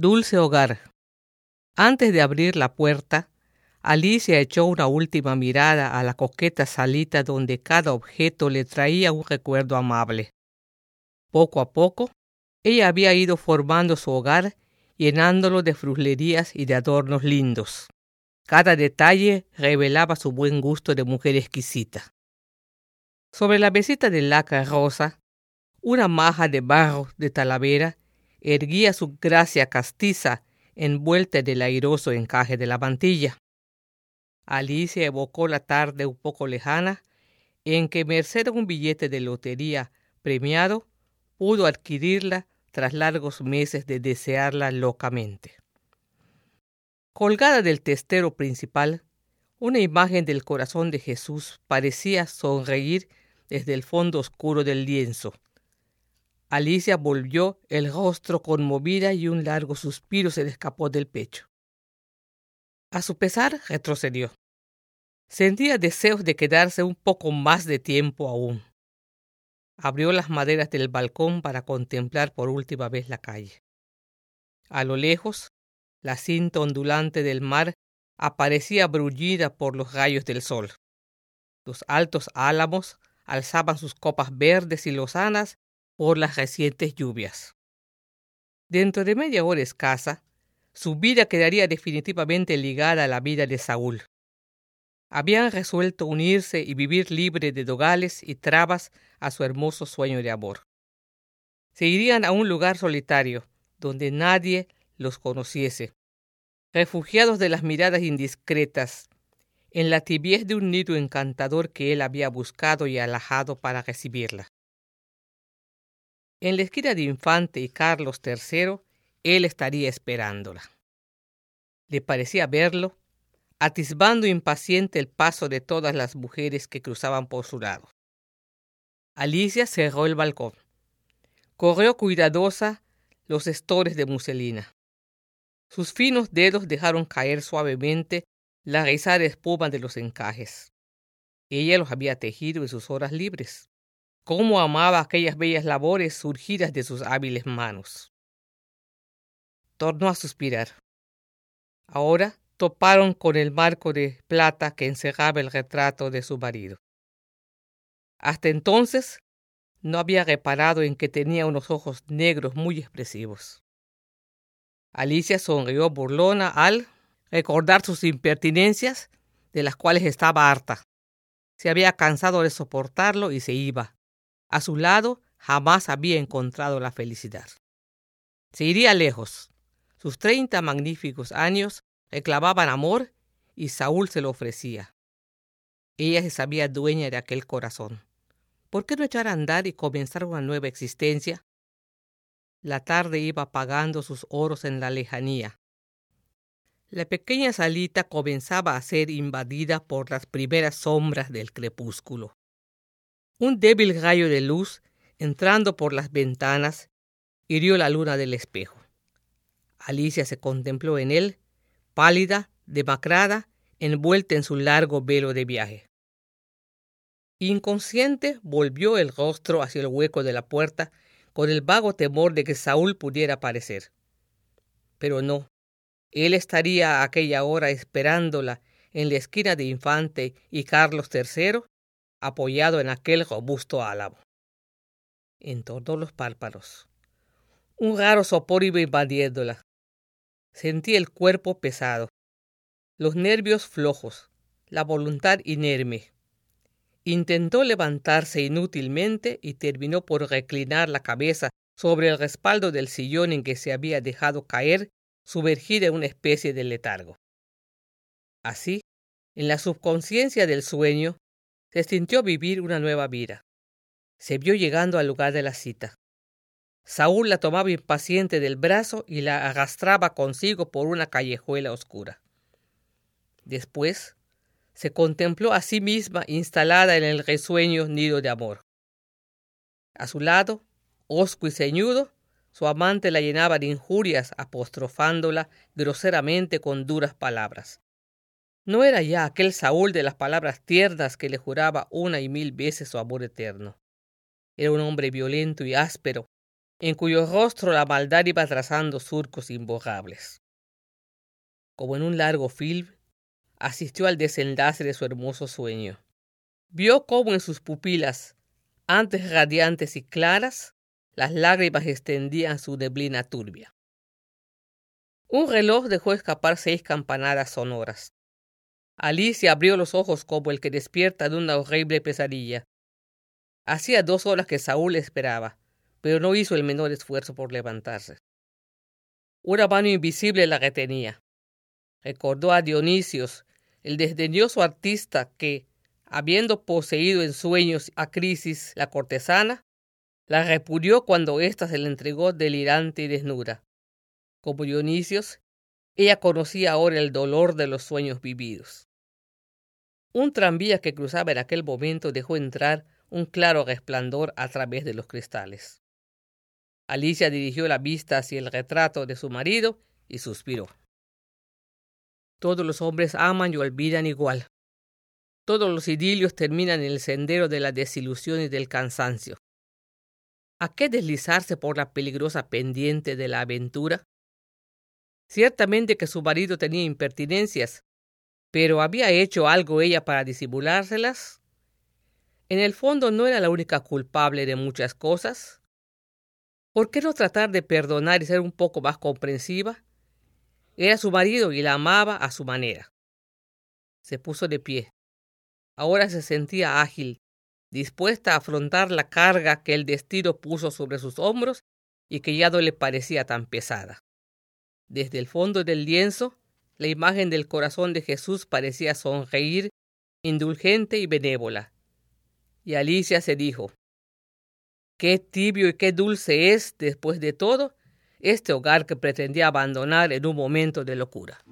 Dulce hogar. Antes de abrir la puerta, Alicia echó una última mirada a la coqueta salita donde cada objeto le traía un recuerdo amable. Poco a poco, ella había ido formando su hogar, llenándolo de fruslerías y de adornos lindos. Cada detalle revelaba su buen gusto de mujer exquisita. Sobre la mesita de laca rosa, una maja de barro de talavera erguía su gracia castiza envuelta en el airoso encaje de la mantilla. Alicia evocó la tarde un poco lejana en que, merced a un billete de lotería premiado, pudo adquirirla tras largos meses de desearla locamente. Colgada del testero principal, una imagen del corazón de Jesús parecía sonreír desde el fondo oscuro del lienzo. Alicia volvió el rostro conmovida y un largo suspiro se le escapó del pecho. A su pesar, retrocedió. Sentía deseos de quedarse un poco más de tiempo aún. Abrió las maderas del balcón para contemplar por última vez la calle. A lo lejos, la cinta ondulante del mar aparecía brullida por los rayos del sol. Los altos álamos alzaban sus copas verdes y lozanas por las recientes lluvias. Dentro de media hora escasa, su vida quedaría definitivamente ligada a la vida de Saúl habían resuelto unirse y vivir libre de dogales y trabas a su hermoso sueño de amor. Se irían a un lugar solitario, donde nadie los conociese, refugiados de las miradas indiscretas, en la tibiez de un nido encantador que él había buscado y alajado para recibirla. En la esquina de Infante y Carlos III, él estaría esperándola. Le parecía verlo atisbando impaciente el paso de todas las mujeres que cruzaban por su lado. Alicia cerró el balcón. Corrió cuidadosa los estores de muselina. Sus finos dedos dejaron caer suavemente la rizada espuma de los encajes. Ella los había tejido en sus horas libres. Cómo amaba aquellas bellas labores surgidas de sus hábiles manos. Tornó a suspirar. Ahora toparon con el marco de plata que encerraba el retrato de su marido. Hasta entonces no había reparado en que tenía unos ojos negros muy expresivos. Alicia sonrió burlona al recordar sus impertinencias, de las cuales estaba harta. Se había cansado de soportarlo y se iba. A su lado jamás había encontrado la felicidad. Se iría lejos. Sus treinta magníficos años reclamaban amor y Saúl se lo ofrecía. Ella se sabía dueña de aquel corazón. ¿Por qué no echar a andar y comenzar una nueva existencia? La tarde iba apagando sus oros en la lejanía. La pequeña salita comenzaba a ser invadida por las primeras sombras del crepúsculo. Un débil rayo de luz, entrando por las ventanas, hirió la luna del espejo. Alicia se contempló en él pálida, demacrada, envuelta en su largo velo de viaje. Inconsciente volvió el rostro hacia el hueco de la puerta con el vago temor de que Saúl pudiera aparecer. Pero no, él estaría a aquella hora esperándola en la esquina de Infante y Carlos III, apoyado en aquel robusto álamo. Entornó los párpados. Un raro sopor iba invadiéndola. Sentí el cuerpo pesado, los nervios flojos, la voluntad inerme. Intentó levantarse inútilmente y terminó por reclinar la cabeza sobre el respaldo del sillón en que se había dejado caer, sumergida en una especie de letargo. Así, en la subconsciencia del sueño, se sintió vivir una nueva vida. Se vio llegando al lugar de la cita. Saúl la tomaba impaciente del brazo y la arrastraba consigo por una callejuela oscura. Después se contempló a sí misma instalada en el resueño nido de amor. A su lado, hosco y ceñudo, su amante la llenaba de injurias, apostrofándola groseramente con duras palabras. No era ya aquel Saúl de las palabras tiernas que le juraba una y mil veces su amor eterno. Era un hombre violento y áspero, en cuyo rostro la maldad iba trazando surcos imborrables. Como en un largo film, asistió al desenlace de su hermoso sueño. Vio cómo en sus pupilas, antes radiantes y claras, las lágrimas extendían su neblina turbia. Un reloj dejó escapar seis campanadas sonoras. Alicia abrió los ojos como el que despierta de una horrible pesadilla. Hacía dos horas que Saúl esperaba, pero no hizo el menor esfuerzo por levantarse. Una mano invisible la retenía. Recordó a Dionisios, el desdeñoso artista que, habiendo poseído en sueños a Crisis la cortesana, la repudió cuando ésta se le entregó delirante y desnuda. Como Dionisios, ella conocía ahora el dolor de los sueños vividos. Un tranvía que cruzaba en aquel momento dejó entrar un claro resplandor a través de los cristales. Alicia dirigió la vista hacia el retrato de su marido y suspiró. Todos los hombres aman y olvidan igual. Todos los idilios terminan en el sendero de la desilusión y del cansancio. ¿A qué deslizarse por la peligrosa pendiente de la aventura? Ciertamente que su marido tenía impertinencias, pero ¿había hecho algo ella para disimulárselas? En el fondo no era la única culpable de muchas cosas. ¿Por qué no tratar de perdonar y ser un poco más comprensiva? Era su marido y la amaba a su manera. Se puso de pie. Ahora se sentía ágil, dispuesta a afrontar la carga que el destino puso sobre sus hombros y que ya no le parecía tan pesada. Desde el fondo del lienzo, la imagen del corazón de Jesús parecía sonreír, indulgente y benévola. Y Alicia se dijo, Qué tibio y qué dulce es, después de todo, este hogar que pretendía abandonar en un momento de locura.